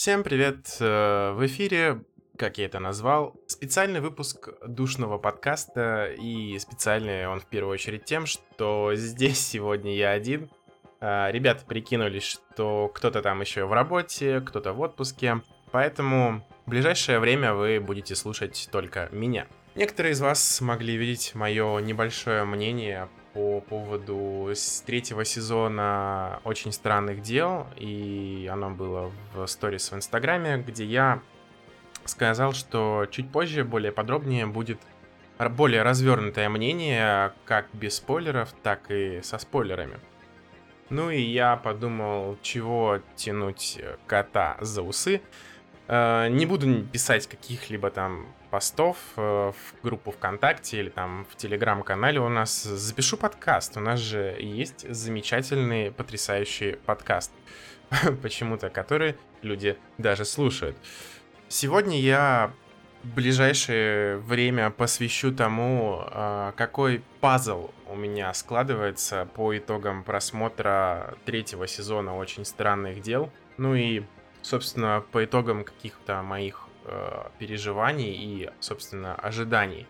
Всем привет! э, В эфире, как я это назвал, специальный выпуск душного подкаста. И специальный он в первую очередь тем, что здесь сегодня я один. А, Ребята прикинулись, что кто-то там еще в работе, кто-то в отпуске. Поэтому в ближайшее время вы будете слушать только меня. Некоторые из вас могли видеть мое небольшое мнение по поводу третьего сезона «Очень странных дел», и оно было в сторис в Инстаграме, где я сказал, что чуть позже, более подробнее, будет более развернутое мнение, как без спойлеров, так и со спойлерами. Ну и я подумал, чего тянуть кота за усы. Э, Не буду писать каких-либо там постов э, в группу ВКонтакте или там в Телеграм-канале у нас. Запишу подкаст. У нас же есть замечательный, потрясающий подкаст. Почему-то, который люди даже слушают. Сегодня я ближайшее время посвящу тому, а, какой пазл у меня складывается по итогам просмотра третьего сезона «Очень странных дел». Ну и, собственно, по итогам каких-то моих э, переживаний и, собственно, ожиданий.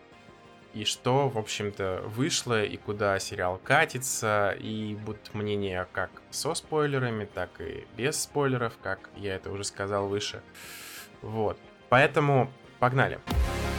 И что, в общем-то, вышло, и куда сериал катится, и будут мнения как со спойлерами, так и без спойлеров, как я это уже сказал выше. Вот. Поэтому погнали. И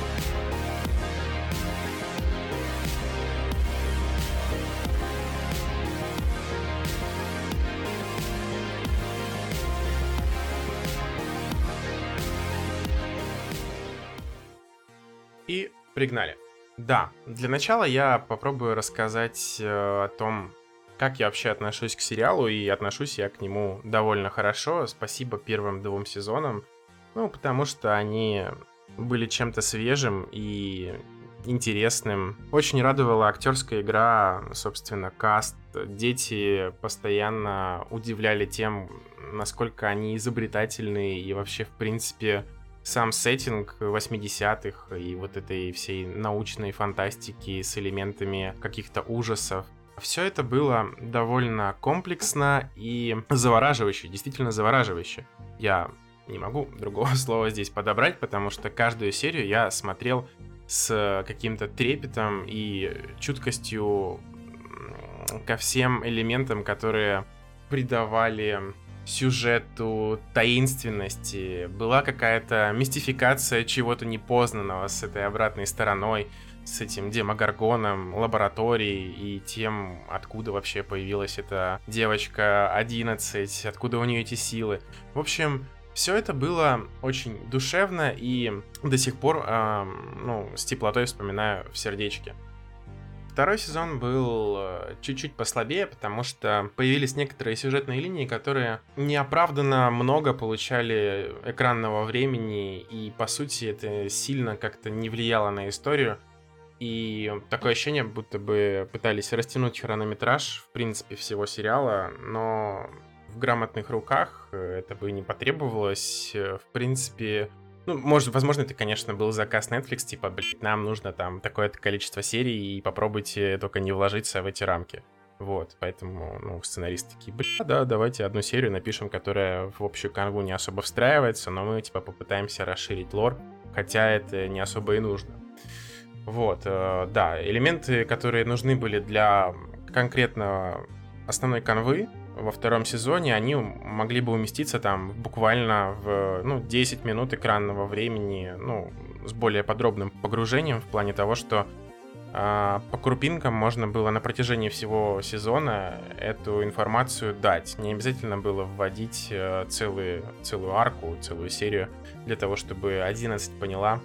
пригнали. Да, для начала я попробую рассказать э, о том, как я вообще отношусь к сериалу, и отношусь я к нему довольно хорошо. Спасибо первым двум сезонам. Ну, потому что они были чем-то свежим и интересным. Очень радовала актерская игра, собственно, каст. Дети постоянно удивляли тем, насколько они изобретательные и вообще, в принципе, сам сеттинг 80-х и вот этой всей научной фантастики с элементами каких-то ужасов. Все это было довольно комплексно и завораживающе, действительно завораживающе. Я не могу другого слова здесь подобрать, потому что каждую серию я смотрел с каким-то трепетом и чуткостью ко всем элементам, которые придавали сюжету таинственности. Была какая-то мистификация чего-то непознанного с этой обратной стороной, с этим демогоргоном, лабораторией и тем, откуда вообще появилась эта девочка 11, откуда у нее эти силы. В общем, все это было очень душевно и до сих пор, эм, ну, с теплотой вспоминаю в сердечке. Второй сезон был э, чуть-чуть послабее, потому что появились некоторые сюжетные линии, которые неоправданно много получали экранного времени, и по сути это сильно как-то не влияло на историю. И такое ощущение, будто бы пытались растянуть хронометраж, в принципе, всего сериала, но в грамотных руках э, это бы не потребовалось. Э, В принципе, ну, может, возможно, это, конечно, был заказ Netflix, типа, блин, нам нужно там такое-то количество серий, и попробуйте только не вложиться в эти рамки. Вот, поэтому, ну, сценаристы такие, бля, да, давайте одну серию напишем, которая в общую канву не особо встраивается, но мы, типа, попытаемся расширить лор, хотя это не особо и нужно. Вот, э, да, элементы, которые нужны были для конкретно основной канвы, во втором сезоне они могли бы уместиться там буквально в ну, 10 минут экранного времени, ну, с более подробным погружением в плане того, что а, по крупинкам можно было на протяжении всего сезона эту информацию дать. Не обязательно было вводить э, целые, целую арку, целую серию для того, чтобы 11 поняла,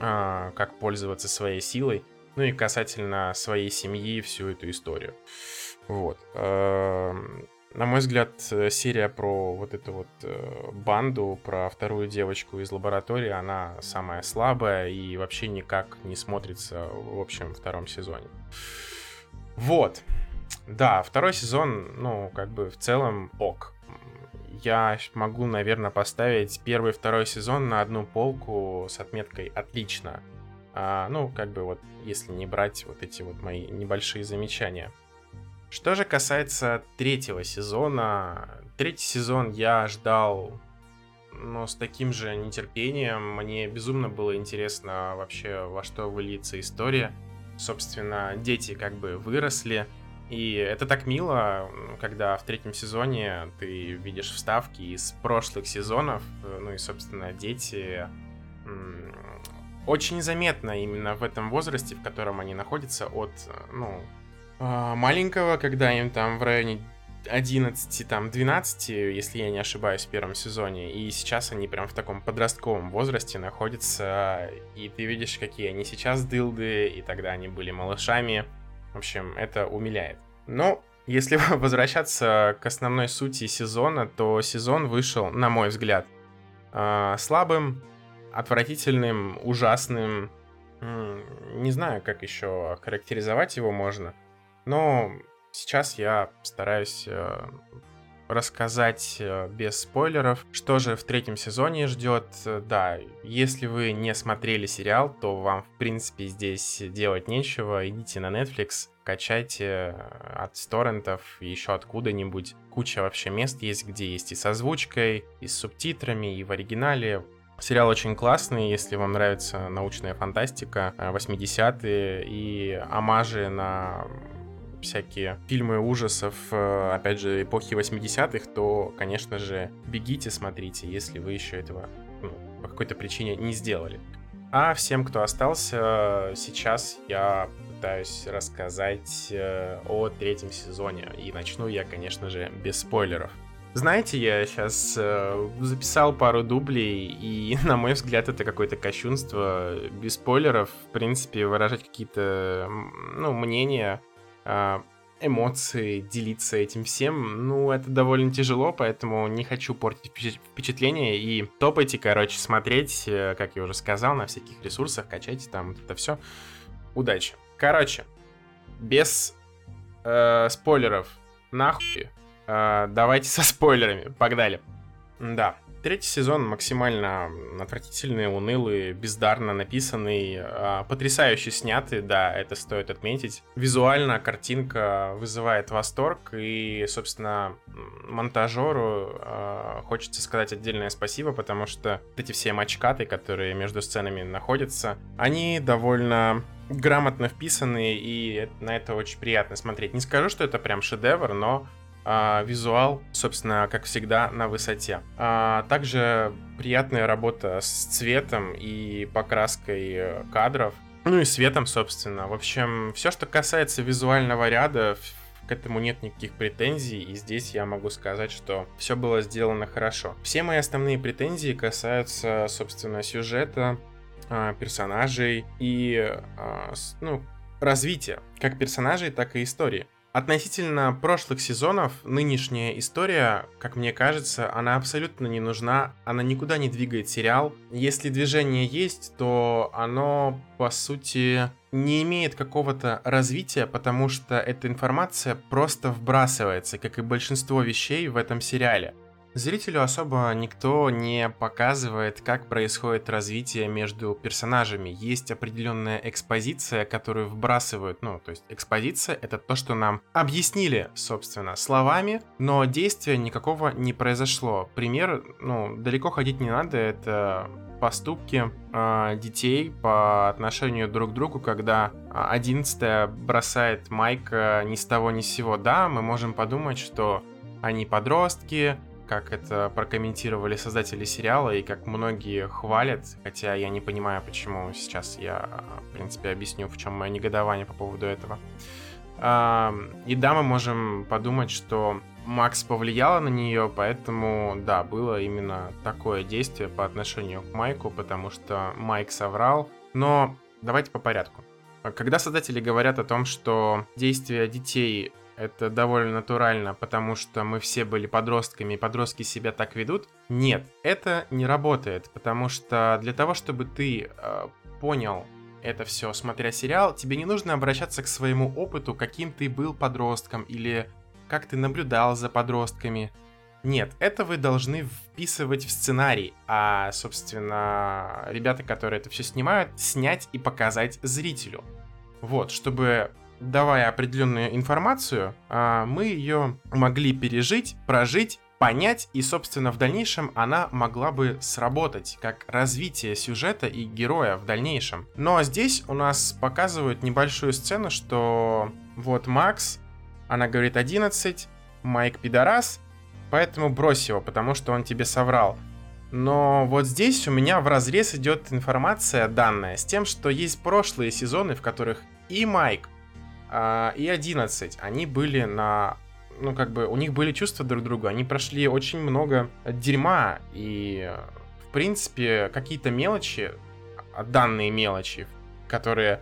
а, как пользоваться своей силой, ну и касательно своей семьи всю эту историю. Вот. Эм, На мой взгляд, э, серия про вот эту вот э, банду, про вторую девочку из лаборатории, она самая слабая и вообще никак не смотрится в общем втором сезоне. Вот. Да, второй сезон, ну, как бы в целом ок. Я могу, наверное, поставить первый и второй сезон на одну полку с отметкой «отлично». А, ну, как бы вот, если не брать вот эти вот мои небольшие замечания. Что же касается третьего сезона, третий сезон я ждал но с таким же нетерпением мне безумно было интересно вообще, во что выльется история. Собственно, дети как бы выросли, и это так мило, когда в третьем сезоне ты видишь вставки из прошлых сезонов, ну и, собственно, дети очень заметно именно в этом возрасте, в котором они находятся, от, ну, маленького, когда им там в районе 11, там, 12, если я не ошибаюсь, в первом сезоне. И сейчас они прям в таком подростковом возрасте находятся. И ты видишь, какие они сейчас дылды, и тогда они были малышами. В общем, это умиляет. Но если возвращаться к основной сути сезона, то сезон вышел, на мой взгляд, а, слабым, отвратительным, ужасным. Не знаю, как еще характеризовать его можно. Но сейчас я стараюсь э, рассказать э, без спойлеров, что же в третьем сезоне ждет. Да, если вы не смотрели сериал, то вам, в принципе, здесь делать нечего. Идите на Netflix, качайте э, от торрентов, еще откуда-нибудь. Куча вообще мест есть, где есть и с озвучкой, и с субтитрами, и в оригинале. Сериал очень классный, если вам нравится научная фантастика, 80-е и амажи на всякие фильмы ужасов, э, опять же, эпохи 80-х, то, конечно же, бегите, смотрите, если вы еще этого ну, по какой-то причине не сделали. А всем, кто остался, сейчас я пытаюсь рассказать э, о третьем сезоне. И начну я, конечно же, без спойлеров. Знаете, я сейчас э, записал пару дублей, и, на мой взгляд, это какое-то кощунство. Без спойлеров, в принципе, выражать какие-то, ну, мнения эмоции, делиться этим всем, ну, это довольно тяжело, поэтому не хочу портить впечатление и топайте, короче, смотреть, э, как я уже сказал, на всяких ресурсах, качайте там это все. Удачи. Короче, без э, спойлеров, нахуй, э, давайте со спойлерами, погнали. Да, Третий сезон максимально отвратительный, унылый, бездарно написанный, а, потрясающе снятый, да, это стоит отметить. Визуально картинка вызывает восторг, и, собственно, монтажеру э, хочется сказать отдельное спасибо, потому что эти все мачкаты, которые между сценами находятся, они довольно грамотно вписаны, и на это очень приятно смотреть. Не скажу, что это прям шедевр, но а, визуал, собственно, как всегда, на высоте. А, также приятная работа с цветом и покраской кадров. Ну и светом, собственно. В общем, все, что касается визуального ряда, к этому нет никаких претензий, и здесь я могу сказать, что все было сделано хорошо. Все мои основные претензии касаются, собственно, сюжета, а, персонажей и, а, ну, развития как персонажей, так и истории. Относительно прошлых сезонов, нынешняя история, как мне кажется, она абсолютно не нужна, она никуда не двигает сериал. Если движение есть, то оно, по сути, не имеет какого-то развития, потому что эта информация просто вбрасывается, как и большинство вещей в этом сериале. Зрителю особо никто не показывает, как происходит развитие между персонажами. Есть определенная экспозиция, которую вбрасывают. Ну, то есть экспозиция это то, что нам объяснили, собственно, словами, но действия никакого не произошло. Пример, ну, далеко ходить не надо, это поступки э, детей по отношению друг к другу, когда 11 бросает Майка ни с того ни с сего. Да, мы можем подумать, что они подростки, как это прокомментировали создатели сериала и как многие хвалят, хотя я не понимаю, почему сейчас я, в принципе, объясню, в чем мое негодование по поводу этого. И да, мы можем подумать, что Макс повлияла на нее, поэтому, да, было именно такое действие по отношению к Майку, потому что Майк соврал. Но давайте по порядку. Когда создатели говорят о том, что действия детей это довольно натурально, потому что мы все были подростками, и подростки себя так ведут. Нет, это не работает, потому что для того, чтобы ты э, понял это все, смотря сериал, тебе не нужно обращаться к своему опыту, каким ты был подростком или как ты наблюдал за подростками. Нет, это вы должны вписывать в сценарий, а, собственно, ребята, которые это все снимают, снять и показать зрителю. Вот, чтобы давая определенную информацию, а, мы ее могли пережить, прожить, понять, и, собственно, в дальнейшем она могла бы сработать как развитие сюжета и героя в дальнейшем. Но здесь у нас показывают небольшую сцену, что вот Макс, она говорит 11, Майк пидорас, поэтому брось его, потому что он тебе соврал. Но вот здесь у меня в разрез идет информация данная с тем, что есть прошлые сезоны, в которых и Майк, и 11, они были на... Ну, как бы, у них были чувства друг к другу, они прошли очень много дерьма, и, в принципе, какие-то мелочи, данные мелочи, которые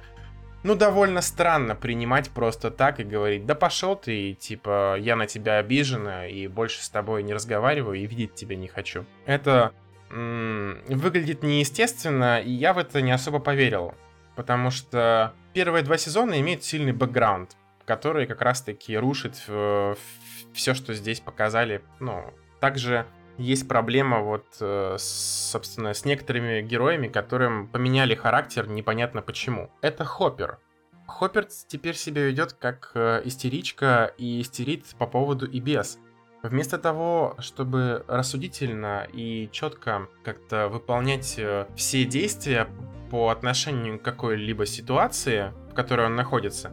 ну, довольно странно принимать просто так и говорить, да пошел ты, и, типа, я на тебя обижена, и больше с тобой не разговариваю, и видеть тебя не хочу. Это м- выглядит неестественно, и я в это не особо поверил. Потому что первые два сезона имеют сильный бэкграунд, который как раз-таки рушит э, все, что здесь показали. Ну, также есть проблема вот, э, собственно, с некоторыми героями, которым поменяли характер непонятно почему. Это Хоппер. Хоппер теперь себя ведет как э, истеричка и истерит по поводу и без. Вместо того, чтобы рассудительно и четко как-то выполнять все действия по отношению к какой-либо ситуации, в которой он находится,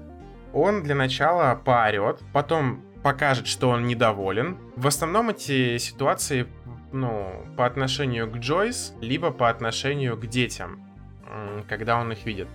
он для начала поорет, потом покажет, что он недоволен. В основном эти ситуации, ну, по отношению к Джойс, либо по отношению к детям, когда он их видит.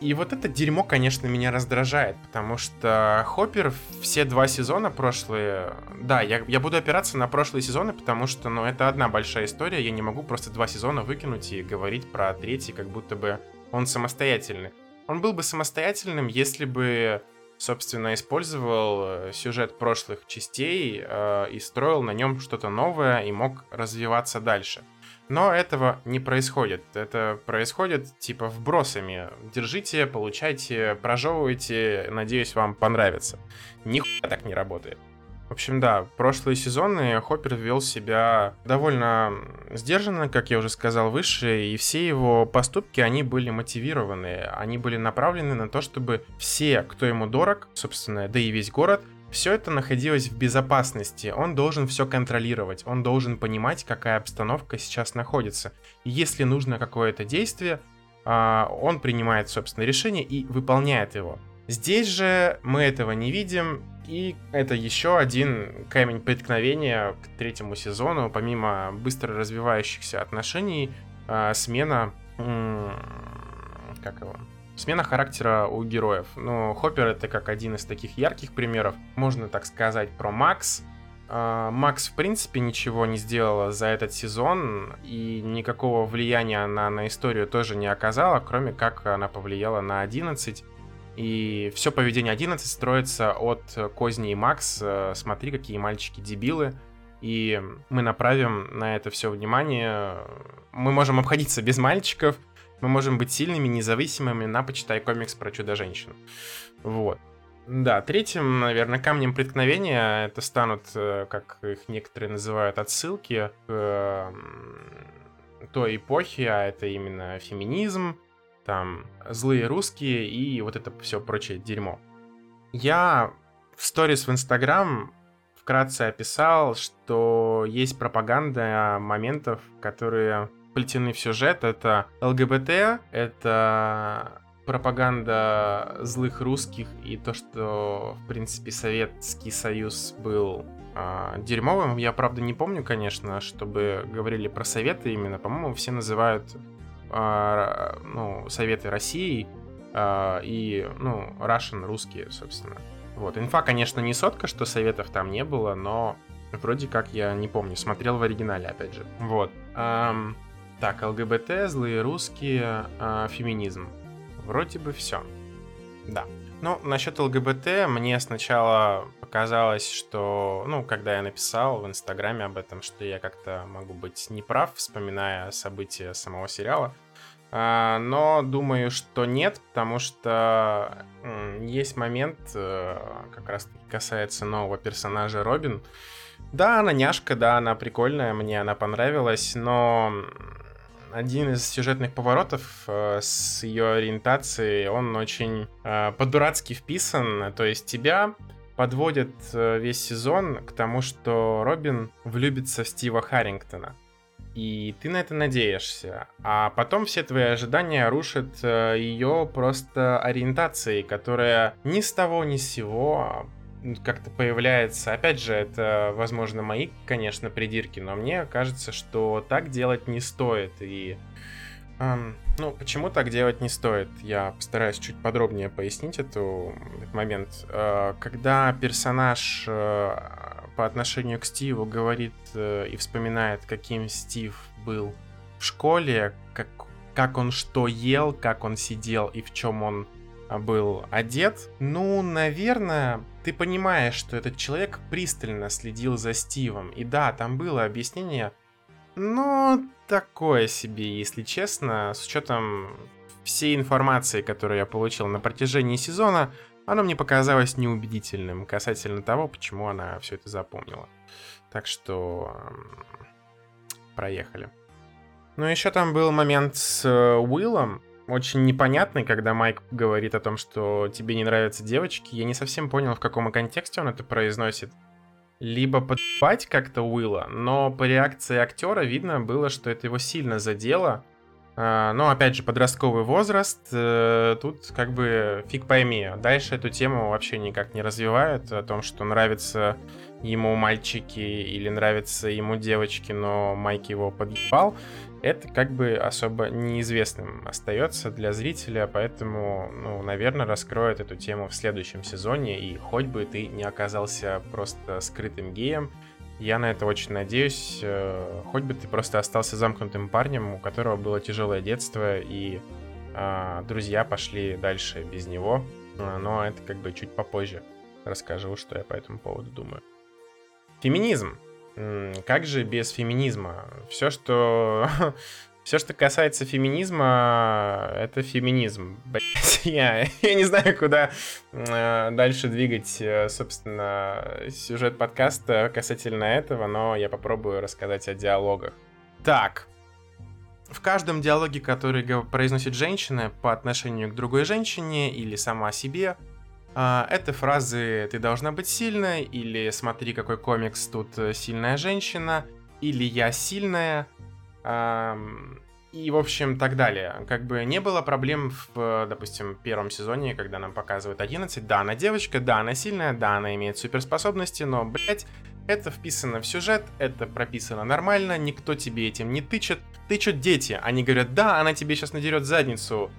И вот это дерьмо, конечно, меня раздражает, потому что Хоппер все два сезона прошлые... Да, я, я буду опираться на прошлые сезоны, потому что, ну, это одна большая история, я не могу просто два сезона выкинуть и говорить про третий, как будто бы он самостоятельный. Он был бы самостоятельным, если бы собственно, использовал сюжет прошлых частей э, и строил на нем что-то новое и мог развиваться дальше. Но этого не происходит. Это происходит типа вбросами. Держите, получайте, прожевывайте, надеюсь, вам понравится. Нихуя так не работает. В общем, да, прошлые сезоны Хоппер вел себя довольно сдержанно, как я уже сказал выше, и все его поступки, они были мотивированы, они были направлены на то, чтобы все, кто ему дорог, собственно, да и весь город, все это находилось в безопасности, он должен все контролировать, он должен понимать, какая обстановка сейчас находится. И если нужно какое-то действие, а, он принимает, собственно, решение и выполняет его. Здесь же мы этого не видим, и это еще один камень преткновения к третьему сезону, помимо быстро развивающихся отношений, э, смена... Как его? Смена характера у героев. Ну, Хоппер это как один из таких ярких примеров. Можно так сказать про Макс. А, Макс, в принципе, ничего не сделала за этот сезон, и никакого влияния она на историю тоже не оказала, кроме как она повлияла на 11. И все поведение 11 строится от Козни и Макс. Смотри, какие мальчики дебилы. И мы направим на это все внимание. Мы можем обходиться без мальчиков. Мы можем быть сильными, независимыми на почитай комикс про чудо-женщину. Вот. Да, третьим, наверное, камнем преткновения это станут, э, как их некоторые называют, отсылки к той эпохи, а это именно феминизм, там злые русские и вот это все прочее дерьмо. Я в сторис в Инстаграм вкратце описал, что есть пропаганда моментов, которые плетены в сюжет. Это ЛГБТ, это пропаганда злых русских и то, что, в принципе, Советский Союз был э, дерьмовым. Я, правда, не помню, конечно, чтобы говорили про Советы именно. По-моему, все называют а, ну, Советы России а, и, ну, Russian русские, собственно. Вот, инфа, конечно, не сотка, что советов там не было, но вроде как я не помню, смотрел в оригинале, опять же. Вот. Эм, так, ЛГБТ, злые русские, э, феминизм. Вроде бы все. Да. Ну, насчет ЛГБТ мне сначала показалось, что, ну, когда я написал в Инстаграме об этом, что я как-то могу быть неправ, вспоминая события самого сериала. А, но думаю, что нет, потому что есть момент, э, как раз касается нового персонажа Робин. Да, она няшка, да, она прикольная, мне она понравилась, но один из сюжетных поворотов э, с ее ориентацией, он очень э, по-дурацки вписан. То есть тебя подводят э, весь сезон к тому, что Робин влюбится в Стива Харрингтона. И ты на это надеешься. А потом все твои ожидания рушат э, ее просто ориентацией, которая ни с того ни с сего как-то появляется. Опять же, это, возможно, мои, конечно, придирки, но мне кажется, что так делать не стоит. И эм, ну, почему так делать не стоит? Я постараюсь чуть подробнее пояснить эту, этот момент. Э, когда персонаж э, по отношению к Стиву говорит э, и вспоминает, каким Стив был в школе, как, как он что ел, как он сидел и в чем он был одет, ну, наверное, ты понимаешь, что этот человек пристально следил за Стивом. И да, там было объяснение, но такое себе, если честно, с учетом всей информации, которую я получил на протяжении сезона, оно мне показалось неубедительным касательно того, почему она все это запомнила. Так что проехали. Ну, еще там был момент с э, Уиллом, очень непонятный, когда Майк говорит о том, что тебе не нравятся девочки. Я не совсем понял, в каком контексте он это произносит. Либо подпать как-то Уилла, но по реакции актера видно было, что это его сильно задело. А, но опять же, подростковый возраст, э, тут как бы фиг пойми. Дальше эту тему вообще никак не развивают, о том, что нравятся ему мальчики или нравятся ему девочки, но Майк его подъебал это как бы особо неизвестным остается для зрителя, поэтому, ну, наверное, раскроет эту тему в следующем сезоне, и хоть бы ты не оказался просто скрытым геем, я на это очень надеюсь, э, хоть бы ты просто остался замкнутым парнем, у которого было тяжелое детство, и э, друзья пошли дальше без него, э, но это как бы чуть попозже расскажу, что я по этому поводу думаю. Феминизм. Как же без феминизма? Все, что... Все, что касается феминизма, это феминизм. Блять, я, я не знаю, куда э, дальше двигать, э, собственно, сюжет подкаста касательно этого, но я попробую рассказать о диалогах. Так, в каждом диалоге, который произносит женщина по отношению к другой женщине или сама себе, а, это фразы «ты должна быть сильной» или «смотри, какой комикс, тут э, сильная женщина» или «я сильная» и, в общем, так далее. Как бы не было проблем в, допустим, первом сезоне, когда нам показывают 11. Да, она девочка, да, она сильная, да, она имеет суперспособности, но, блять, это вписано в сюжет, это прописано нормально, никто тебе этим не тычет. Тычут дети, они говорят, да, она тебе сейчас надерет задницу.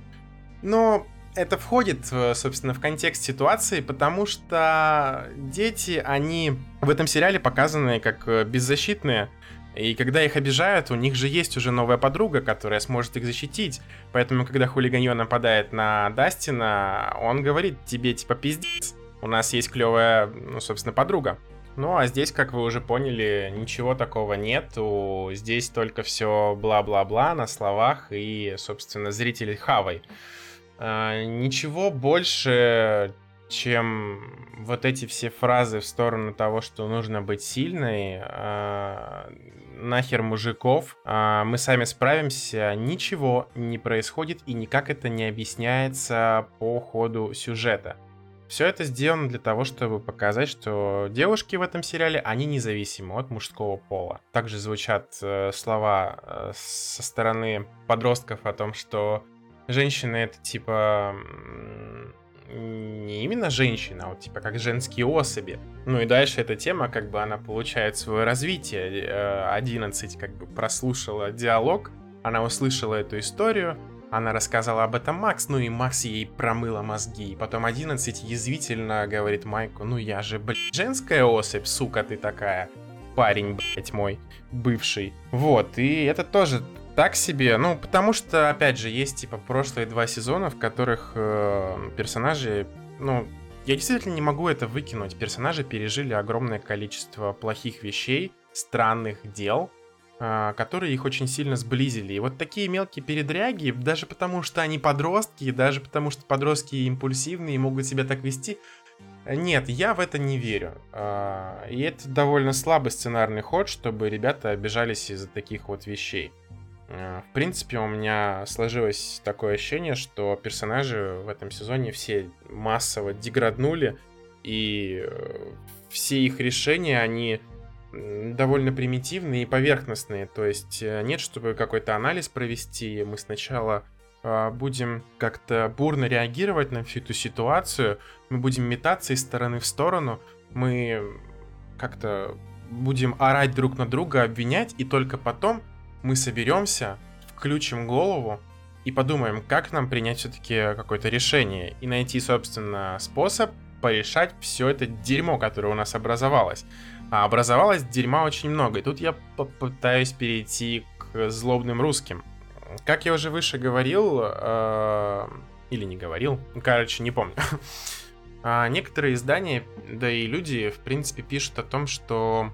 Но это входит, собственно, в контекст ситуации, потому что дети, они в этом сериале показаны как э, беззащитные, и когда их обижают, у них же есть уже новая подруга, которая сможет их защитить. Поэтому, когда хулиганье нападает на Дастина, он говорит тебе, типа, пиздец, у нас есть клевая, ну, собственно, подруга. Ну, а здесь, как вы уже поняли, ничего такого нету. Здесь только все бла-бла-бла на словах и, собственно, зрители хавай. А, ничего больше, чем вот эти все фразы в сторону того, что нужно быть сильной, а, нахер мужиков, а, мы сами справимся, ничего не происходит и никак это не объясняется по ходу сюжета. Все это сделано для того, чтобы показать, что девушки в этом сериале, они независимы от мужского пола. Также звучат э, слова э, со стороны подростков о том, что женщины это типа не именно женщина, а вот типа как женские особи. Ну и дальше эта тема, как бы она получает свое развитие. 11 э, как бы прослушала диалог, она услышала эту историю, она рассказала об этом Макс, ну и Макс ей промыла мозги. И потом 11 язвительно говорит Майку, ну я же, блядь, женская особь, сука ты такая. Парень, блядь, мой, бывший. Вот, и это тоже так себе. Ну, потому что, опять же, есть, типа, прошлые два сезона, в которых э, персонажи, ну, я действительно не могу это выкинуть. Персонажи пережили огромное количество плохих вещей, странных дел, э, которые их очень сильно сблизили. И вот такие мелкие передряги, даже потому что они подростки, даже потому что подростки импульсивные и могут себя так вести, нет, я в это не верю. А, и это довольно слабый сценарный ход, чтобы ребята обижались из-за таких вот вещей. Э, в принципе, у меня сложилось такое ощущение, что персонажи в этом сезоне все массово деграднули, и э, все их решения, они довольно примитивные и поверхностные. То есть э, нет, чтобы какой-то анализ провести. Мы сначала будем как-то бурно реагировать на всю эту ситуацию. Мы будем метаться из стороны в сторону. Мы как-то будем орать друг на друга, обвинять. И только потом мы соберемся, включим голову и подумаем, как нам принять все-таки какое-то решение. И найти, собственно, способ порешать все это дерьмо, которое у нас образовалось. А образовалось дерьма очень много. И тут я попытаюсь перейти к злобным русским. Как я уже выше говорил, э, или не говорил, короче, не помню. а некоторые издания, да и люди, в принципе, пишут о том, что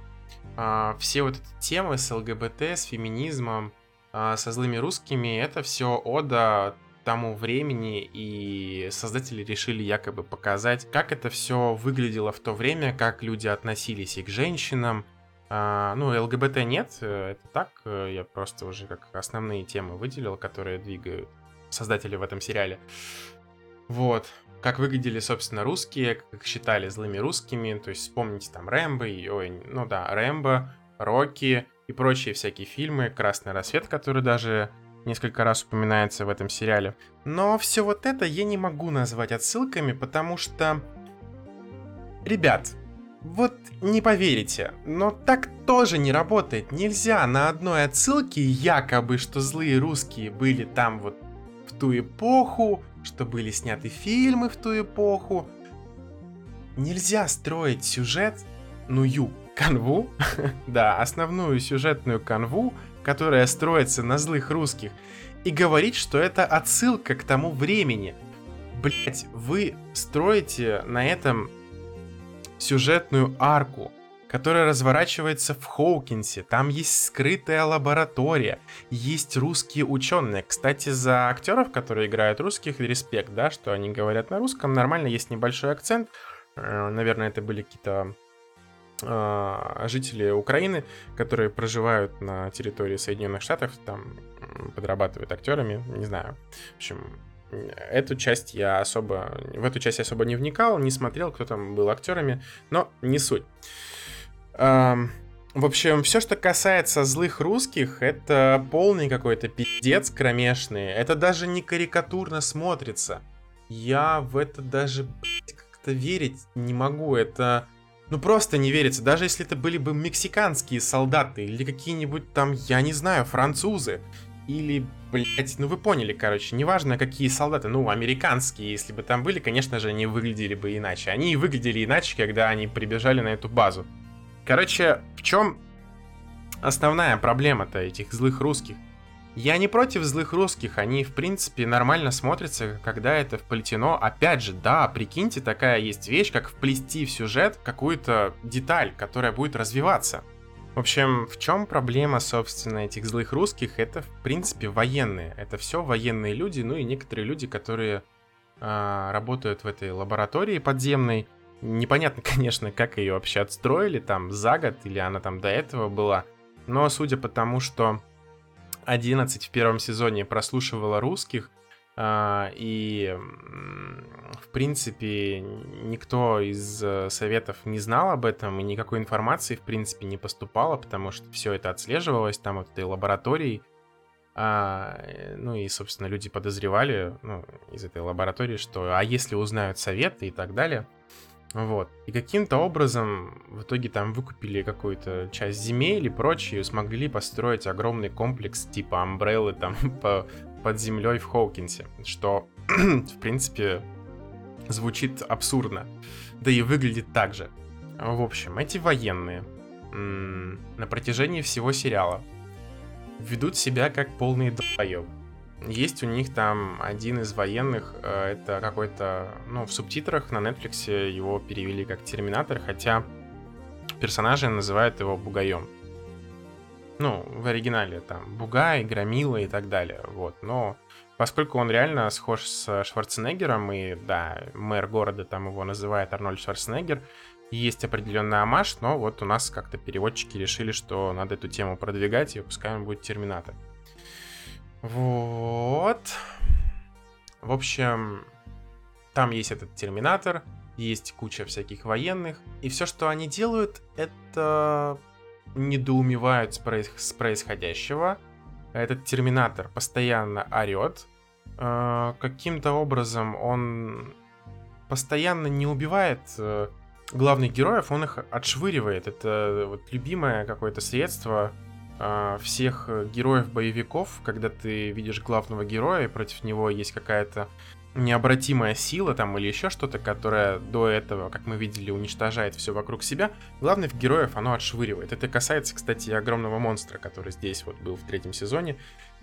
э, все вот эти темы с ЛГБТ, с феминизмом, э, со злыми русскими, это все ода тому времени, и создатели решили якобы показать, как это все выглядело в то время, как люди относились и к женщинам. А, ну, ЛГБТ нет, э, это так, э, я просто уже как основные темы выделил, которые двигают создатели в этом сериале. Вот. Как выглядели, собственно, русские, как считали злыми русскими, то есть вспомните там Рэмбо, и, ой, ну да, Рэмбо, Рокки и прочие всякие фильмы, Красный рассвет, который даже несколько раз упоминается в этом сериале. Но все вот это я не могу назвать отсылками, потому что... Ребят, вот не поверите, но так тоже не работает. Нельзя на одной отсылке якобы, что злые русские были там вот в ту эпоху, что были сняты фильмы в ту эпоху. Нельзя строить сюжет, ну ю, канву, да, основную сюжетную канву которая строится на злых русских, и говорить, что это отсылка к тому времени. Блять, вы строите на этом сюжетную арку, которая разворачивается в Хоукинсе. Там есть скрытая лаборатория, есть русские ученые. Кстати, за актеров, которые играют русских, респект, да, что они говорят на русском. Нормально, есть небольшой акцент. Э, наверное, это были какие-то а, жители Украины, которые проживают на территории Соединенных Штатов, там подрабатывают актерами, не знаю. В общем, эту часть я особо, в эту часть я особо не вникал, не смотрел, кто там был актерами, но не суть. В общем, все, что касается злых русских, это полный какой-то пиздец кромешный. Это даже не карикатурно смотрится. Я в это даже как-то верить не могу. Это ну просто не верится, даже если это были бы мексиканские солдаты или какие-нибудь там, я не знаю, французы. Или, блять, ну вы поняли, короче, неважно какие солдаты, ну американские, если бы там были, конечно же, они выглядели бы иначе. Они и выглядели иначе, когда они прибежали на эту базу. Короче, в чем основная проблема-то этих злых русских? Я не против злых русских, они в принципе нормально смотрятся, когда это вплетено. Опять же, да, прикиньте, такая есть вещь, как вплести в сюжет какую-то деталь, которая будет развиваться. В общем, в чем проблема, собственно, этих злых русских? Это, в принципе, военные. Это все военные люди, ну и некоторые люди, которые э, работают в этой лаборатории подземной. Непонятно, конечно, как ее вообще отстроили, там, за год, или она там до этого была. Но судя по тому, что 11 в первом сезоне прослушивала русских, Uh, и, в принципе, никто из э, советов не знал об этом, и никакой информации, в принципе, не поступало, потому что все это отслеживалось там вот этой лабораторией. Uh, ну и, собственно, люди подозревали ну, из этой лаборатории, что а если узнают советы и так далее. Вот. И каким-то образом в итоге там выкупили какую-то часть земель и прочее, смогли построить огромный комплекс типа Амбреллы там по, под землей в Хоукинсе, что, в принципе, звучит абсурдно. Да и выглядит так же. В общем, эти военные на протяжении всего сериала ведут себя как полные долбоебы. Есть у них там один из военных, э, это какой-то, ну, в субтитрах на Netflix его перевели как Терминатор, хотя персонажи называют его Бугаем. Ну, в оригинале там Бугай, Громила и так далее, вот. Но поскольку он реально схож с Шварценеггером, и, да, мэр города там его называет Арнольд Шварценеггер, есть определенный амаш, но вот у нас как-то переводчики решили, что надо эту тему продвигать, и пускай он будет Терминатор. Вот. В общем, там есть этот терминатор, есть куча всяких военных, и все, что они делают, это недоумевают с, проис- с происходящего. Этот терминатор постоянно орет. Э, каким-то образом он постоянно не убивает э, главных героев, он их отшвыривает. Это вот любимое какое-то средство э, всех героев-боевиков, когда ты видишь главного героя, и против него есть какая-то необратимая сила там или еще что-то, которая до этого, как мы видели, уничтожает все вокруг себя, главных героев оно отшвыривает. Это касается, кстати, огромного монстра, который здесь вот был в третьем сезоне.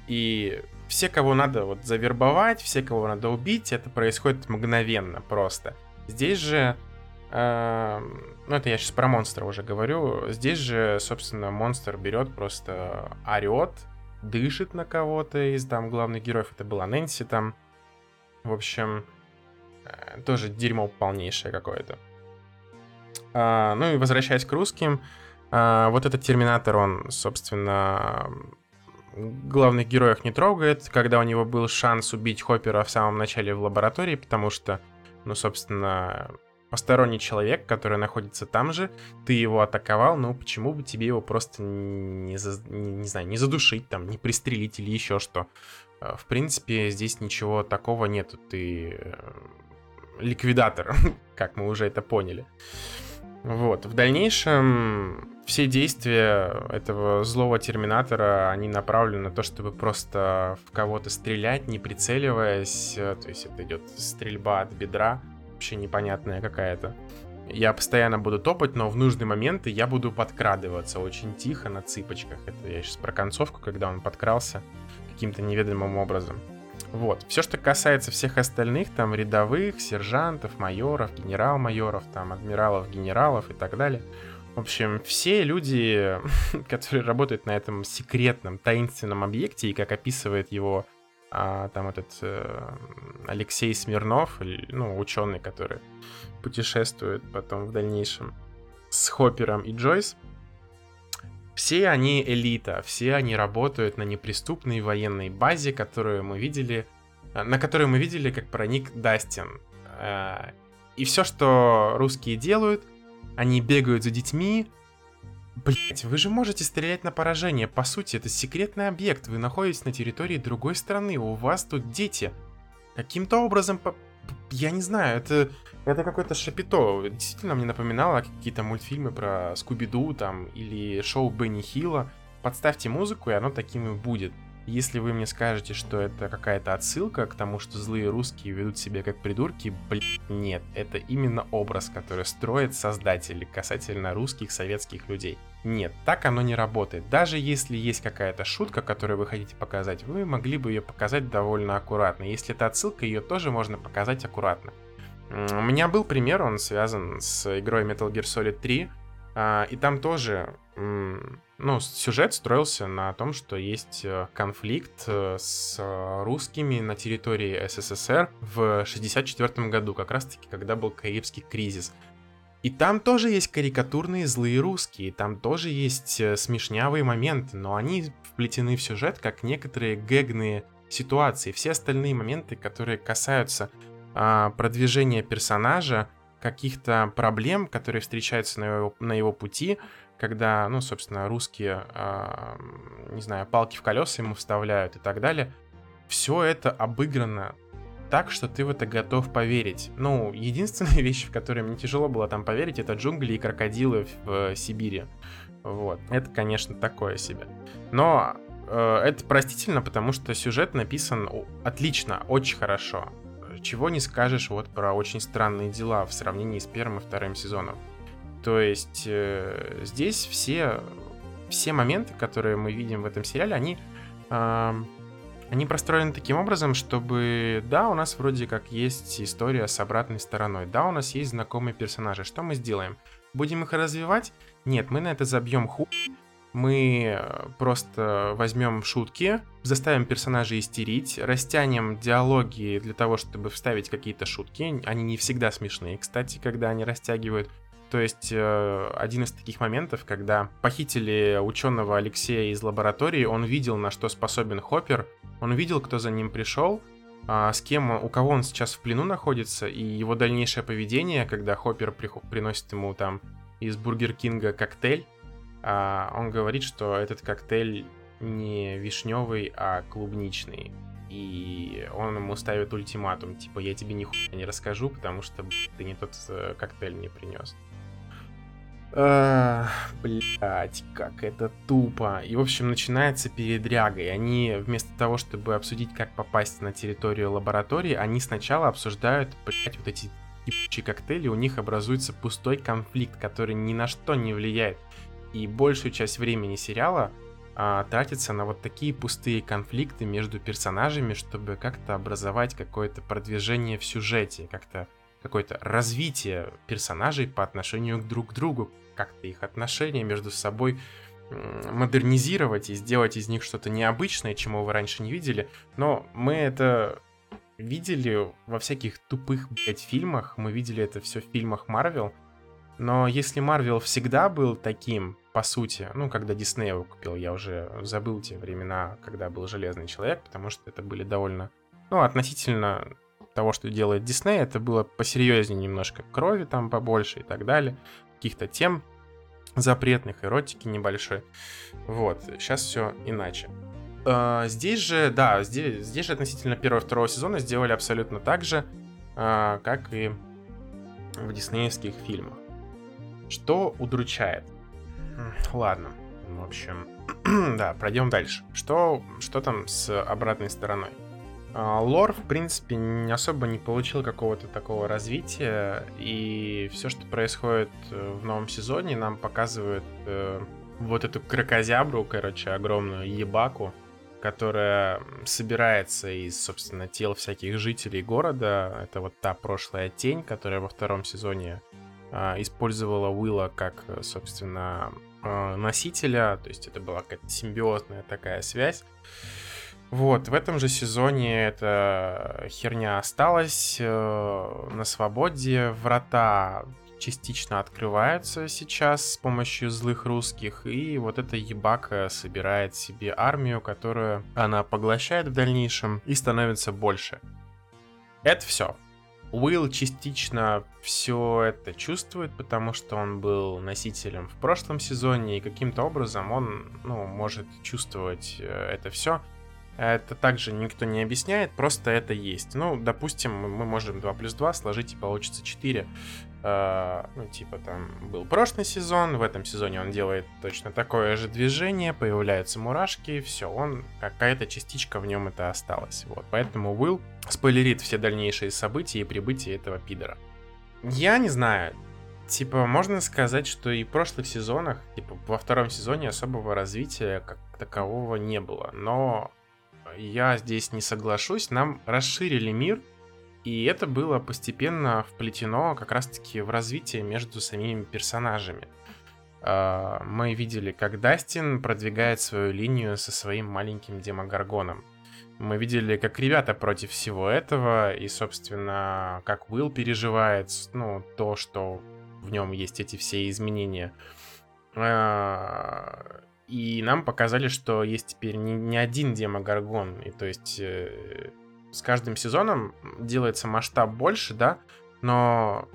И все, кого надо вот завербовать, все, кого надо убить, это происходит мгновенно просто. Здесь же, э, ну это я сейчас про монстра уже говорю, здесь же, собственно, монстр берет просто орет, дышит на кого-то из там главных героев, это была Нэнси там, в общем, э, тоже дерьмо полнейшее какое-то. А, ну и возвращаясь к русским, а, вот этот Терминатор, он, собственно, главных героев не трогает, когда у него был шанс убить Хоппера в самом начале в лаборатории, потому что, ну, собственно, посторонний человек, который находится там же, ты его атаковал, ну почему бы тебе его просто не, за, не, не знаю, не задушить, там, не пристрелить или еще что. Э, в принципе, здесь ничего такого нету. Ты э, ликвидатор, как мы уже это поняли. Вот. В дальнейшем все действия этого злого терминатора, они направлены на то, чтобы просто в кого-то стрелять, не прицеливаясь. То есть это идет стрельба от бедра, вообще непонятная какая-то. Я постоянно буду топать, но в нужные моменты я буду подкрадываться очень тихо на цыпочках. Это я сейчас про концовку, когда он подкрался каким-то неведомым образом. Вот. Все, что касается всех остальных, там, рядовых, сержантов, майоров, генерал-майоров, там, адмиралов, генералов и так далее. В общем, все люди, которые работают на этом секретном, таинственном объекте, и как описывает его а, там этот э, Алексей Смирнов, ну, ученый, который путешествует потом в дальнейшем с Хоппером и Джойс, все они элита, все они работают на неприступной военной базе, которую мы видели, э, на которую мы видели, как проник Дастин. Э, и все, что русские делают, они бегают за детьми. Блять, вы же можете стрелять на поражение. По сути, это секретный объект. Вы находитесь на территории другой страны. У вас тут дети. Каким-то образом... Я не знаю, это это какое-то шапито. Действительно мне напоминало какие-то мультфильмы про Скуби-Ду там или шоу Бенни Хилла. Подставьте музыку, и оно таким и будет. Если вы мне скажете, что это какая-то отсылка к тому, что злые русские ведут себя как придурки, блин, нет. Это именно образ, который строят создатели касательно русских советских людей. Нет, так оно не работает. Даже если есть какая-то шутка, которую вы хотите показать, вы могли бы ее показать довольно аккуратно. Если это отсылка, ее тоже можно показать аккуратно. У меня был пример, он связан с игрой Metal Gear Solid 3, а, и там тоже, ну, сюжет строился на том, что есть э, конфликт э, с русскими на территории СССР в 64 году, как раз-таки, когда был Карибский кризис. И там тоже есть карикатурные злые русские, там тоже есть э, смешнявые моменты, но они вплетены в сюжет как некоторые гэгные ситуации. Все остальные моменты, которые касаются а, продвижения персонажа, каких-то проблем, которые встречаются на его, на его пути, когда, ну, собственно, русские, э, не знаю, палки в колеса ему вставляют и так далее. Все это обыграно так, что ты в это готов поверить. Ну, единственная вещь, в которой мне тяжело было там поверить, это джунгли и крокодилы в, в Сибири. Вот. Это, конечно, такое себе. Но э, это простительно, потому что сюжет написан отлично, очень хорошо чего не скажешь вот про очень странные дела в сравнении с первым и вторым сезоном. То есть э, здесь все, все моменты, которые мы видим в этом сериале, они, э, они простроены таким образом, чтобы, да, у нас вроде как есть история с обратной стороной, да, у нас есть знакомые персонажи. Что мы сделаем? Будем их развивать? Нет, мы на это забьем хуй, мы э, просто возьмем шутки, заставим персонажей истерить, растянем диалоги для того, чтобы вставить какие-то шутки. Они не всегда смешные, кстати, когда они растягивают. То есть э, один из таких моментов, когда похитили ученого Алексея из лаборатории, он видел, на что способен Хоппер, он видел, кто за ним пришел, а, с кем, у кого он сейчас в плену находится, и его дальнейшее поведение, когда Хоппер приносит ему там из Бургер Кинга коктейль, а, он говорит, что этот коктейль не вишневый, а клубничный. И он ему ставит ультиматум, типа, я тебе нихуя не расскажу, потому что ты не тот э, коктейль мне принес. Блять, как это тупо. И, в общем, начинается передряга. И они, вместо того, чтобы обсудить, как попасть на территорию лаборатории, они сначала обсуждают, блять, вот эти ебучие коктейли. У них образуется пустой конфликт, который ни на что не влияет. И большую часть времени сериала а, тратится на вот такие пустые конфликты между персонажами, чтобы как-то образовать какое-то продвижение в сюжете, как-то какое-то развитие персонажей по отношению друг к другу, как-то их отношения между собой модернизировать и сделать из них что-то необычное, чему вы раньше не видели. Но мы это видели во всяких тупых, блядь, фильмах. Мы видели это все в фильмах Марвел. Но если Марвел всегда был таким, по сути, ну, когда Дисней его купил, я уже забыл те времена, когда был Железный Человек, потому что это были довольно, ну, относительно того, что делает Дисней, это было посерьезнее немножко крови там побольше и так далее каких-то тем запретных, эротики небольшой. Вот, сейчас все иначе. Uh, здесь же, да, здесь, здесь же относительно первого и второго сезона сделали абсолютно так же, uh, как и в диснеевских фильмах. Что удручает? Ладно, в общем, да, пройдем дальше. Что, что там с обратной стороной? А, лор, в принципе, особо не получил какого-то такого развития, и все, что происходит э, в новом сезоне, нам показывает э, вот эту крокозябру, короче, огромную ебаку, которая собирается из, собственно, тел всяких жителей города. Это вот та прошлая тень, которая во втором сезоне э, использовала Уилла как, собственно, э, носителя, то есть это была какая-то симбиозная такая связь. Вот, в этом же сезоне эта херня осталась э, на свободе. Врата частично открываются сейчас с помощью злых русских, и вот эта ебака собирает себе армию, которую она поглощает в дальнейшем и становится больше. Это все. Уилл частично все это чувствует, потому что он был носителем в прошлом сезоне, и каким-то образом он ну, может чувствовать э, это все. Это также никто не объясняет, просто это есть. Ну, допустим, мы можем 2 плюс 2 сложить и получится 4. Uh, ну, типа там был прошлый сезон, в этом сезоне он делает точно такое же движение, появляются мурашки, все, он, какая-то частичка в нем это осталась. Вот, поэтому Уилл спойлерит все дальнейшие события и прибытие этого пидора. Я не знаю, типа, можно сказать, что и в прошлых сезонах, типа, во втором сезоне особого развития как такового не было, но я здесь не соглашусь. Нам расширили мир, и это было постепенно вплетено как раз-таки в развитие между самими персонажами. А, мы видели, как Дастин продвигает свою линию со своим маленьким демогоргоном. Мы видели, как ребята против всего этого, и, собственно, как Уилл переживает, ну, то, что в нем есть эти все изменения. И нам показали, что есть теперь не, не один демогоргон. И то есть э, с каждым сезоном делается масштаб больше, да, но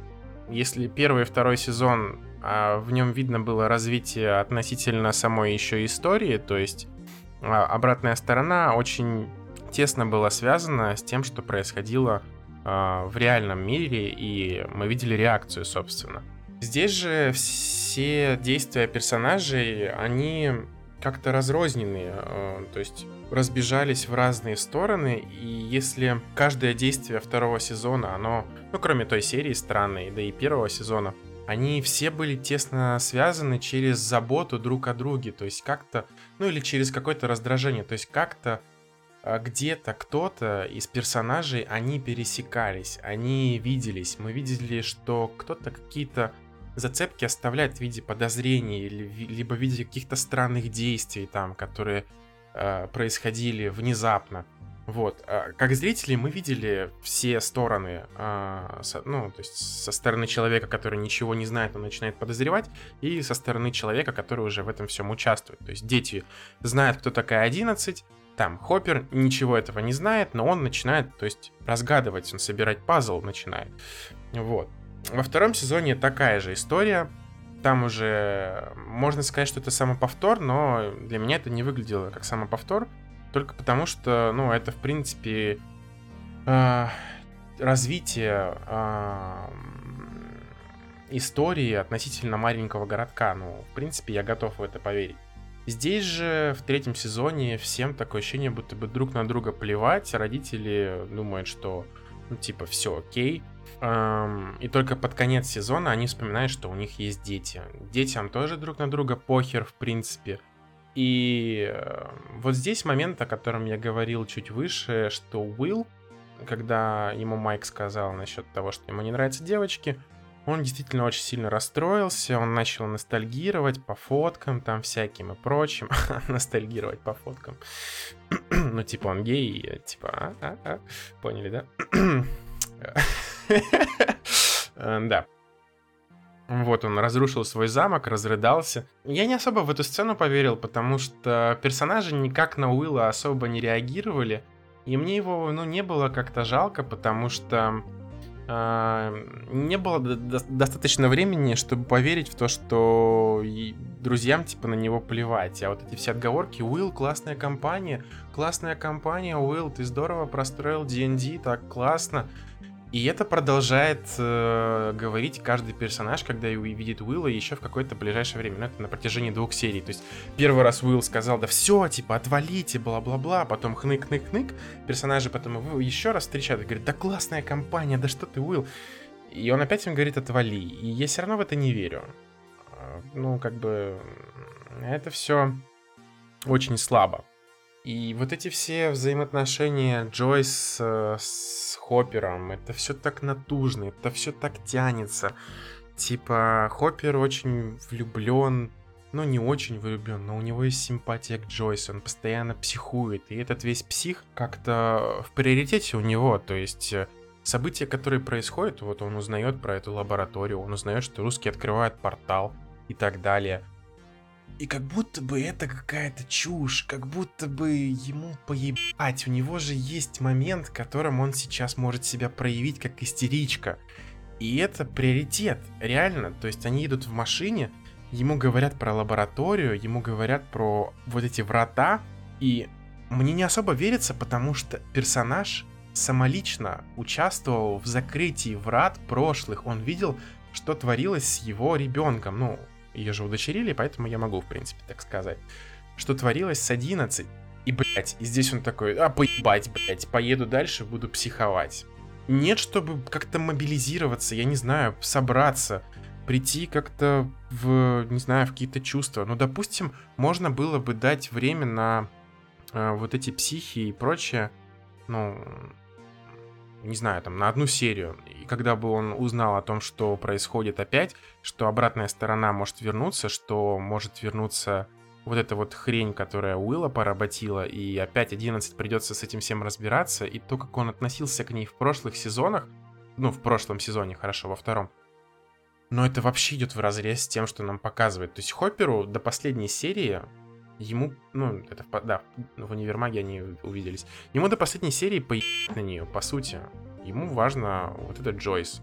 если первый и второй сезон а, в нем видно было развитие относительно самой еще истории, то есть а, обратная сторона очень тесно была связана с тем, что происходило а, в реальном мире, и мы видели реакцию, собственно. Здесь же все действия персонажей, они как-то разрозненные, э, то есть разбежались в разные стороны, и если каждое действие второго сезона, оно, ну кроме той серии странной, да и первого сезона, они все были тесно связаны через заботу друг о друге, то есть как-то, ну или через какое-то раздражение, то есть как-то а, где-то кто-то из персонажей, они пересекались, они виделись. Мы видели, что кто-то какие-то зацепки оставляет в виде подозрений, либо в виде каких-то странных действий, там, которые э, происходили внезапно. Вот, а, как зрители мы видели все стороны, э, со, ну, то есть со стороны человека, который ничего не знает, он начинает подозревать, и со стороны человека, который уже в этом всем участвует. То есть дети знают, кто такая 11, Там Хоппер ничего этого не знает, но он начинает, то есть, разгадывать, он собирать пазл начинает. Вот. Во втором сезоне такая же история. Там уже можно сказать, что это самоповтор, но для меня это не выглядело как самоповтор, только потому что, ну, это, в принципе, э, развитие э, истории относительно маленького городка. Ну, в принципе, я готов в это поверить. Здесь же в третьем сезоне всем такое ощущение, будто бы друг на друга плевать. Родители думают, что, ну, типа, все окей. И только под конец сезона они вспоминают, что у них есть дети. Детям тоже друг на друга похер, в принципе. И э, вот здесь момент, о котором я говорил чуть выше, что Уилл, когда ему Майк сказал насчет того, что ему не нравятся девочки, он действительно очень сильно расстроился, он начал ностальгировать по фоткам там всяким и прочим. ностальгировать по фоткам. ну, типа, он гей, типа, а, а, а. поняли, да? Э, да. Вот он разрушил свой замок, разрыдался. Я не особо в эту сцену поверил, потому что персонажи никак на Уилла особо не реагировали. И мне его, ну, не было как-то жалко, потому что а, не было достаточно времени, чтобы поверить в то, что друзьям типа на него плевать. А вот эти все отговорки, Уилл, классная компания, классная компания, Уилл, ты здорово простроил D&D, так классно. И это продолжает э, говорить каждый персонаж, когда увидит Уилла еще в какое-то ближайшее время. Ну, это на протяжении двух серий. То есть первый раз Уилл сказал, да все, типа, отвалите, бла-бла-бла, потом хнык-хнык-хнык. Персонажи потом его еще раз встречают и говорят, да классная компания, да что ты, Уилл. И он опять им говорит, отвали. И я все равно в это не верю. А, ну, как бы, это все очень слабо. И вот эти все взаимоотношения Джойс э, с Хоппером, это все так натужно, это все так тянется. Типа, Хоппер очень влюблен, ну не очень влюблен, но у него есть симпатия к Джойс, он постоянно психует, и этот весь псих как-то в приоритете у него, то есть э, события, которые происходят, вот он узнает про эту лабораторию, он узнает, что русские открывают портал и так далее. И как будто бы это какая-то чушь, как будто бы ему поебать. У него же есть момент, в котором он сейчас может себя проявить как истеричка. И это приоритет, реально. То есть они едут в машине, ему говорят про лабораторию, ему говорят про вот эти врата, и мне не особо верится, потому что персонаж самолично участвовал в закрытии врат прошлых. Он видел, что творилось с его ребенком. Ну, ее же удочерили, поэтому я могу, в принципе, так сказать. Что творилось с 11. И, блядь, и здесь он такой, а, поебать, блядь, поеду дальше, буду психовать. Нет, чтобы как-то мобилизироваться, я не знаю, собраться, прийти как-то в, не знаю, в какие-то чувства. Ну, допустим, можно было бы дать время на э, вот эти психи и прочее, ну, не знаю, там, на одну серию. И когда бы он узнал о том, что происходит опять, что обратная сторона может вернуться, что может вернуться вот эта вот хрень, которая Уилла поработила, и опять 11 придется с этим всем разбираться, и то, как он относился к ней в прошлых сезонах, ну, в прошлом сезоне, хорошо, во втором, но это вообще идет в разрез с тем, что нам показывает. То есть Хопперу до последней серии ему, ну, это, да, в универмаге они увиделись. Ему до последней серии поебать на нее, по сути. Ему важно вот этот Джойс.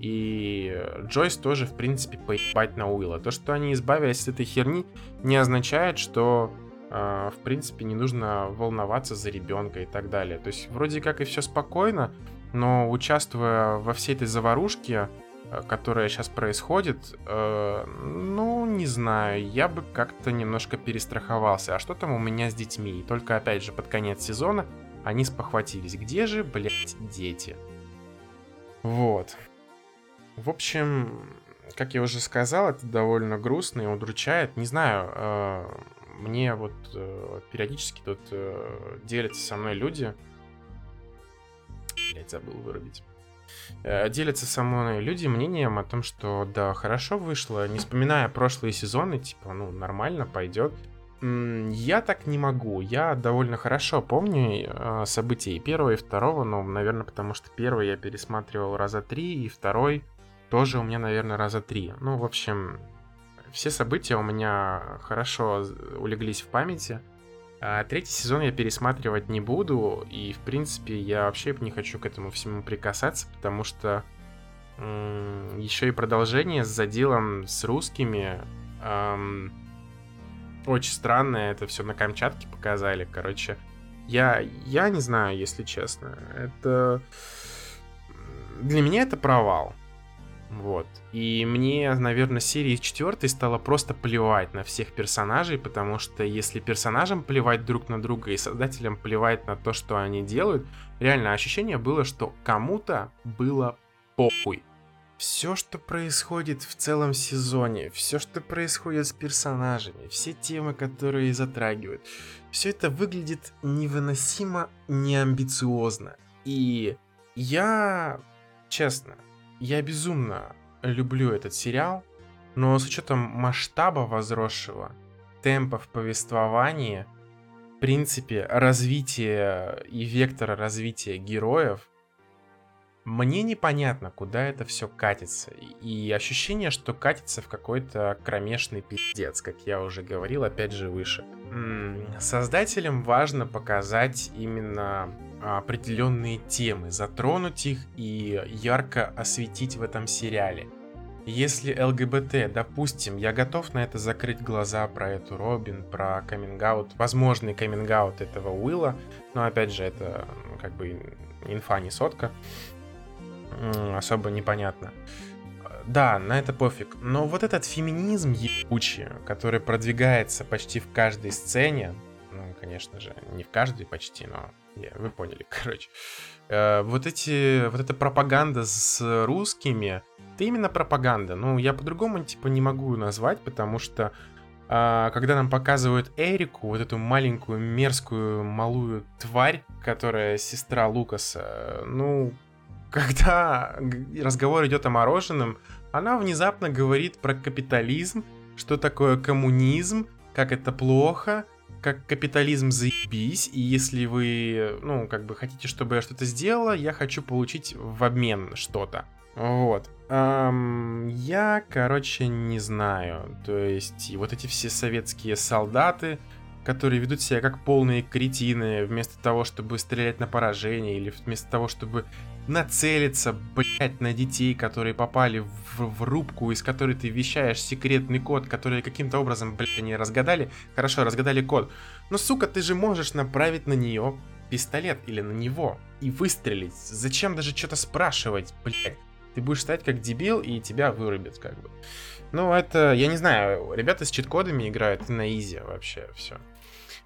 И Джойс тоже, в принципе, поебать на Уилла. То, что они избавились от этой херни, не означает, что, э, в принципе, не нужно волноваться за ребенка и так далее. То есть, вроде как и все спокойно, но участвуя во всей этой заварушке, Э, которая сейчас происходит, э, ну, не знаю, я бы как-то немножко перестраховался. А что там у меня с детьми? И только, опять же, под конец сезона они спохватились. Где же, блядь, дети? Вот. В общем, как я уже сказал, это довольно грустно и удручает. Не знаю, э, мне вот э, периодически тут э, делятся со мной люди. Блять, забыл вырубить. Э, делятся со мной люди мнением о том, что да, хорошо вышло, не вспоминая прошлые сезоны, типа, ну, нормально, пойдет. Я так не могу. Я довольно хорошо помню э, события и первого, и второго, но, наверное, потому что первый я пересматривал раза три, и второй тоже у меня, наверное, раза три. Ну, в общем, все события у меня хорошо улеглись в памяти. А третий сезон я пересматривать не буду, и, в принципе, я вообще не хочу к этому всему прикасаться, потому что м- еще и продолжение с заделом с русскими эм, очень странное, это все на Камчатке показали, короче. Я, я не знаю, если честно. Это... Для меня это провал. Вот. И мне, наверное, серии четвертой стало просто плевать на всех персонажей, потому что если персонажам плевать друг на друга и создателям плевать на то, что они делают, реально ощущение было, что кому-то было похуй. Все, что происходит в целом сезоне, все, что происходит с персонажами, все темы, которые затрагивают, все это выглядит невыносимо неамбициозно. И я, честно, я безумно люблю этот сериал, но с учетом масштаба возросшего, темпов повествования, в принципе, развития и вектора развития героев, мне непонятно, куда это все катится. И ощущение, что катится в какой-то кромешный пиздец, как я уже говорил, опять же, выше. Создателям важно показать именно определенные темы, затронуть их и ярко осветить в этом сериале. Если ЛГБТ, допустим, я готов на это закрыть глаза про эту Робин, про каминг возможный каминг этого Уилла, но опять же, это как бы инфа не сотка, особо непонятно. Да, на это пофиг. Но вот этот феминизм ебучий, который продвигается почти в каждой сцене, ну, конечно же, не в каждой почти, но yeah, вы поняли, короче. Э, вот эти, вот эта пропаганда с русскими, это именно пропаганда. Ну, я по-другому, типа, не могу назвать, потому что э, когда нам показывают Эрику, вот эту маленькую, мерзкую, малую тварь, которая сестра Лукаса, ну, когда разговор идет о мороженом, она внезапно говорит про капитализм, что такое коммунизм, как это плохо, как капитализм заебись, и если вы, ну, как бы хотите, чтобы я что-то сделала, я хочу получить в обмен что-то. Вот. Эм, я, короче, не знаю. То есть, вот эти все советские солдаты, которые ведут себя как полные кретины, вместо того, чтобы стрелять на поражение, или вместо того, чтобы нацелиться, блять, на детей, которые попали в, в рубку, из которой ты вещаешь секретный код, который каким-то образом, блядь, они разгадали. Хорошо, разгадали код. Но, сука, ты же можешь направить на нее пистолет или на него и выстрелить. Зачем даже что-то спрашивать, блядь? Ты будешь стоять как дебил, и тебя вырубят, как бы. Ну, это, я не знаю, ребята с чит-кодами играют на изи вообще все.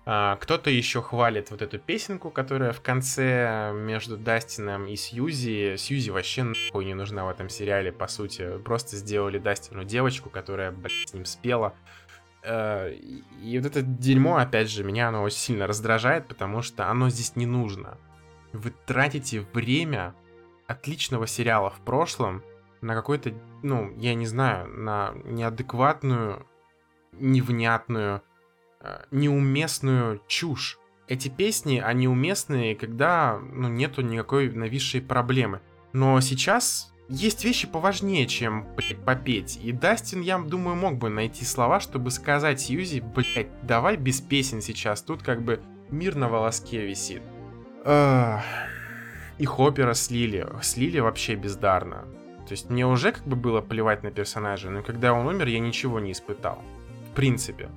А, кто-то еще хвалит вот эту песенку, которая в конце между Дастином и Сьюзи. Сьюзи вообще нахуй не нужна в этом сериале, по сути. Просто сделали Дастину девочку, которая, блядь, с ним спела. А, и вот это дерьмо, опять же, меня оно очень сильно раздражает, потому что оно здесь не нужно. Вы тратите время отличного сериала в прошлом на какой-то, ну, я не знаю, на неадекватную, невнятную, Э, неуместную чушь. Эти песни, они уместные, когда ну, нету никакой нависшей проблемы. Но сейчас есть вещи поважнее, чем, блядь, попеть. И Дастин, я думаю, мог бы найти слова, чтобы сказать Сьюзи, блядь, давай без песен сейчас. Тут как бы мир на волоске висит. И Хоппера слили. Слили вообще бездарно. То есть мне уже как бы было плевать на персонажа, но когда он умер, я ничего не испытал. В принципе.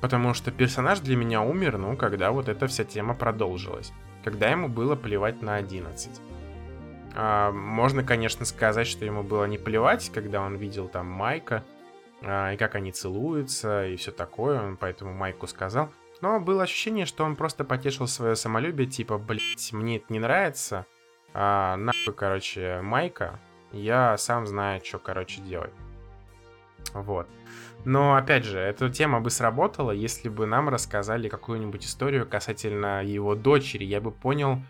Потому что персонаж для меня умер, ну, когда вот эта вся тема продолжилась. Когда ему было плевать на 11. А, можно, конечно, сказать, что ему было не плевать, когда он видел там Майка, а, и как они целуются, и все такое, он поэтому Майку сказал. Но было ощущение, что он просто потешил свое самолюбие, типа, блять, мне это не нравится, а, нахуй, короче, Майка, я сам знаю, что, короче, делать. Вот. Но, опять же, эта тема бы сработала, если бы нам рассказали какую-нибудь историю касательно его дочери. Я бы понял,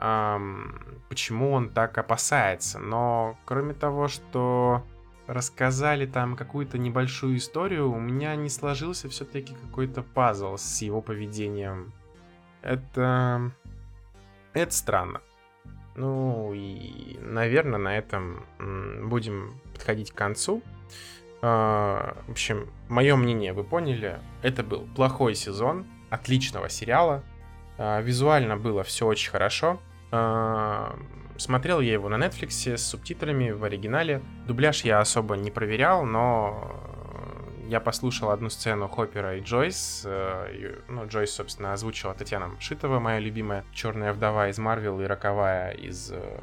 эм, почему он так опасается. Но, кроме того, что рассказали там какую-то небольшую историю, у меня не сложился все-таки какой-то пазл с его поведением. Это... Это странно. Ну и, наверное, на этом будем подходить к концу. А, в общем, мое мнение вы поняли. Это был плохой сезон, отличного сериала. А, визуально было все очень хорошо. А, смотрел я его на Netflix с субтитрами в оригинале. Дубляж я особо не проверял, но я послушал одну сцену Хоппера и Джойс. Э, ну, Джойс, собственно, озвучила Татьяна Шитова, моя любимая черная вдова из Марвел и роковая из э,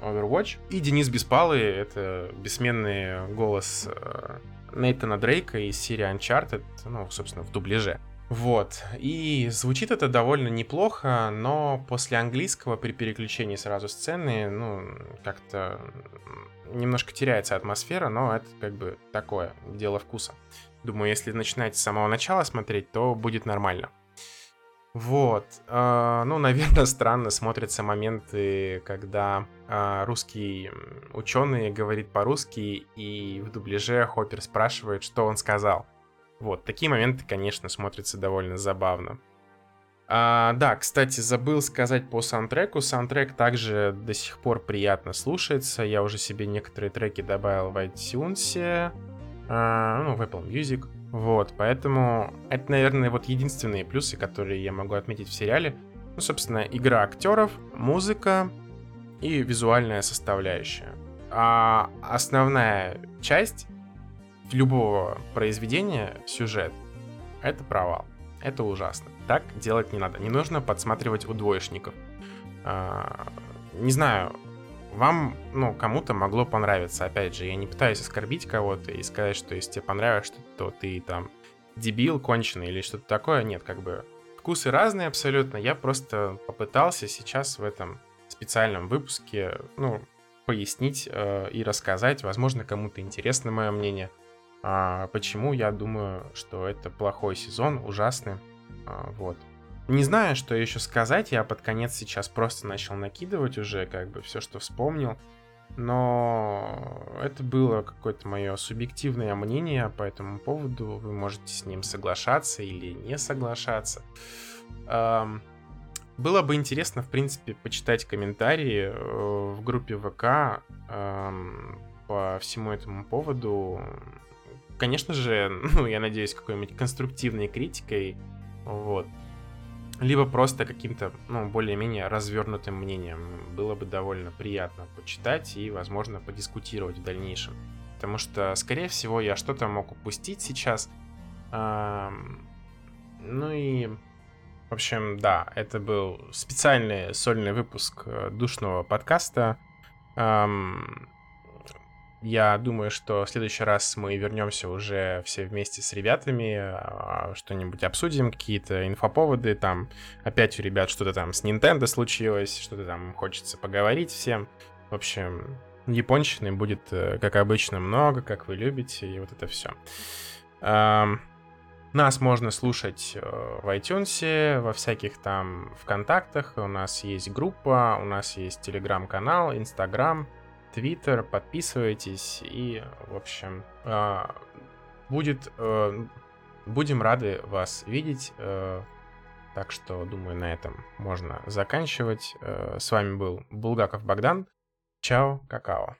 Overwatch. И Денис Беспалый, это бессменный голос э, Нейтана Дрейка из серии Uncharted, ну, собственно, в дубляже. Вот. И звучит это довольно неплохо, но после английского при переключении сразу сцены, ну, как-то немножко теряется атмосфера, но это как бы такое, дело вкуса. Думаю, если начинать с самого начала смотреть, то будет нормально. Вот. Э, ну, наверное, странно смотрятся моменты, когда русский ученый говорит по-русски, и в дубляже Хоппер спрашивает, что он сказал. Вот, такие моменты, конечно, смотрятся довольно забавно. А, да, кстати, забыл сказать по саундтреку. Саундтрек также до сих пор приятно слушается. Я уже себе некоторые треки добавил в iTunes, а, ну, в Apple Music. Вот, поэтому это, наверное, вот единственные плюсы, которые я могу отметить в сериале. Ну, собственно, игра актеров, музыка и визуальная составляющая. А основная часть любого произведения, сюжет, это провал. Это ужасно. Так делать не надо. Не нужно подсматривать у двоечников. А, не знаю, вам, ну, кому-то могло понравиться. Опять же, я не пытаюсь оскорбить кого-то и сказать, что если тебе понравилось что-то, то ты там дебил конченый или что-то такое. Нет, как бы вкусы разные абсолютно. Я просто попытался сейчас в этом специальном выпуске, ну, пояснить э, и рассказать. Возможно, кому-то интересно мое мнение. А, почему я думаю, что это плохой сезон, ужасный. А, вот. Не знаю, что еще сказать, я под конец сейчас просто начал накидывать уже, как бы, все, что вспомнил. Но это было какое-то мое субъективное мнение по этому поводу. Вы можете с ним соглашаться или не соглашаться. Эм, было бы интересно, в принципе, почитать комментарии э, в группе ВК эм, по всему этому поводу конечно же, ну, я надеюсь, какой-нибудь конструктивной критикой, вот. Либо просто каким-то, ну, более-менее развернутым мнением. Было бы довольно приятно почитать и, возможно, подискутировать в дальнейшем. Потому что, скорее всего, я что-то мог упустить сейчас. Ну и, в общем, да, это был специальный сольный выпуск э, душного подкаста. Я думаю, что в следующий раз мы вернемся уже все вместе с ребятами, а, что-нибудь обсудим, какие-то инфоповоды, там опять у ребят что-то там с Nintendo случилось, что-то там хочется поговорить всем. В общем, японщины будет, э, как обычно, много, как вы любите, и вот это все. Нас можно слушать э, в iTunes, во всяких там ВКонтактах. У нас есть группа, у нас есть телеграм-канал, Инстаграм. Твиттер, подписывайтесь и, в общем, а, будет, э, будем рады вас видеть. Э, так что, думаю, на этом можно заканчивать. Э, с вами был Булгаков Богдан. Чао, какао.